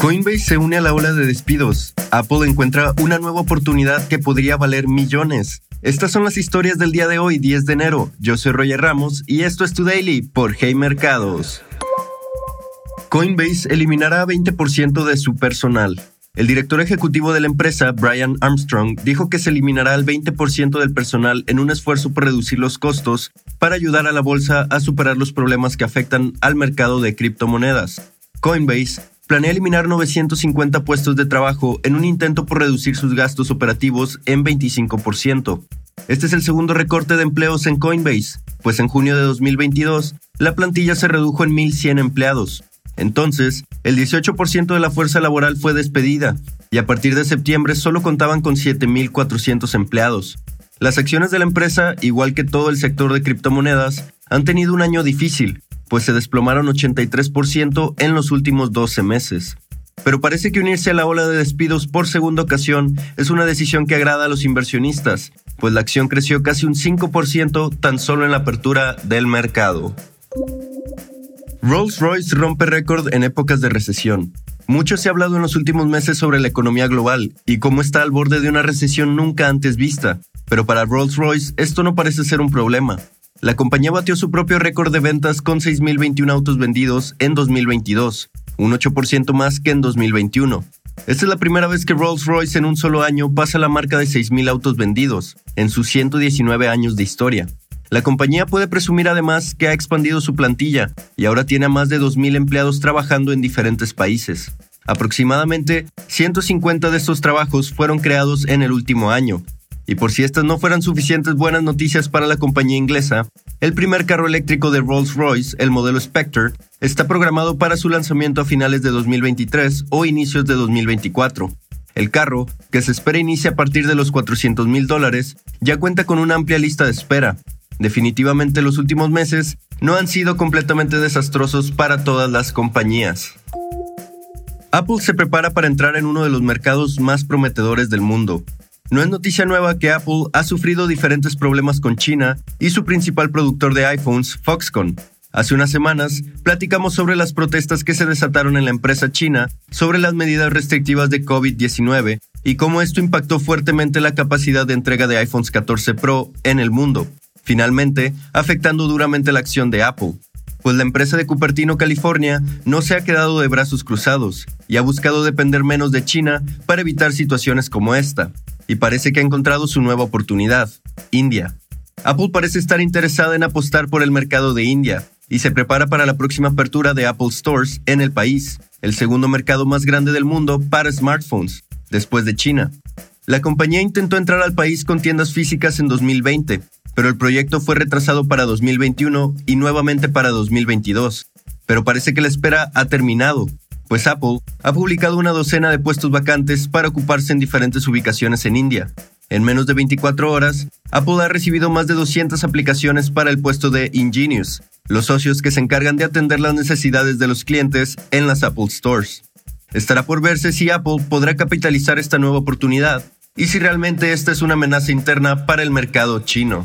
Coinbase se une a la ola de despidos. Apple encuentra una nueva oportunidad que podría valer millones. Estas son las historias del día de hoy, 10 de enero. Yo soy Roger Ramos y esto es Tu Daily por Hey Mercados. Coinbase eliminará 20% de su personal. El director ejecutivo de la empresa, Brian Armstrong, dijo que se eliminará el 20% del personal en un esfuerzo por reducir los costos para ayudar a la bolsa a superar los problemas que afectan al mercado de criptomonedas. Coinbase planea eliminar 950 puestos de trabajo en un intento por reducir sus gastos operativos en 25%. Este es el segundo recorte de empleos en Coinbase, pues en junio de 2022 la plantilla se redujo en 1.100 empleados. Entonces, el 18% de la fuerza laboral fue despedida y a partir de septiembre solo contaban con 7.400 empleados. Las acciones de la empresa, igual que todo el sector de criptomonedas, han tenido un año difícil, pues se desplomaron 83% en los últimos 12 meses. Pero parece que unirse a la ola de despidos por segunda ocasión es una decisión que agrada a los inversionistas, pues la acción creció casi un 5% tan solo en la apertura del mercado. Rolls-Royce rompe récord en épocas de recesión. Mucho se ha hablado en los últimos meses sobre la economía global y cómo está al borde de una recesión nunca antes vista, pero para Rolls-Royce esto no parece ser un problema. La compañía batió su propio récord de ventas con 6.021 autos vendidos en 2022, un 8% más que en 2021. Esta es la primera vez que Rolls-Royce en un solo año pasa la marca de 6.000 autos vendidos, en sus 119 años de historia. La compañía puede presumir además que ha expandido su plantilla y ahora tiene a más de 2.000 empleados trabajando en diferentes países. Aproximadamente 150 de estos trabajos fueron creados en el último año. Y por si estas no fueran suficientes buenas noticias para la compañía inglesa, el primer carro eléctrico de Rolls-Royce, el modelo Spectre, está programado para su lanzamiento a finales de 2023 o inicios de 2024. El carro, que se espera inicie a partir de los 400 mil dólares, ya cuenta con una amplia lista de espera, Definitivamente los últimos meses no han sido completamente desastrosos para todas las compañías. Apple se prepara para entrar en uno de los mercados más prometedores del mundo. No es noticia nueva que Apple ha sufrido diferentes problemas con China y su principal productor de iPhones, Foxconn. Hace unas semanas platicamos sobre las protestas que se desataron en la empresa china sobre las medidas restrictivas de COVID-19 y cómo esto impactó fuertemente la capacidad de entrega de iPhones 14 Pro en el mundo finalmente afectando duramente la acción de Apple, pues la empresa de Cupertino, California, no se ha quedado de brazos cruzados y ha buscado depender menos de China para evitar situaciones como esta, y parece que ha encontrado su nueva oportunidad, India. Apple parece estar interesada en apostar por el mercado de India y se prepara para la próxima apertura de Apple Stores en el país, el segundo mercado más grande del mundo para smartphones, después de China. La compañía intentó entrar al país con tiendas físicas en 2020, pero el proyecto fue retrasado para 2021 y nuevamente para 2022. Pero parece que la espera ha terminado, pues Apple ha publicado una docena de puestos vacantes para ocuparse en diferentes ubicaciones en India. En menos de 24 horas, Apple ha recibido más de 200 aplicaciones para el puesto de Ingenious, los socios que se encargan de atender las necesidades de los clientes en las Apple Stores. Estará por verse si Apple podrá capitalizar esta nueva oportunidad y si realmente esta es una amenaza interna para el mercado chino.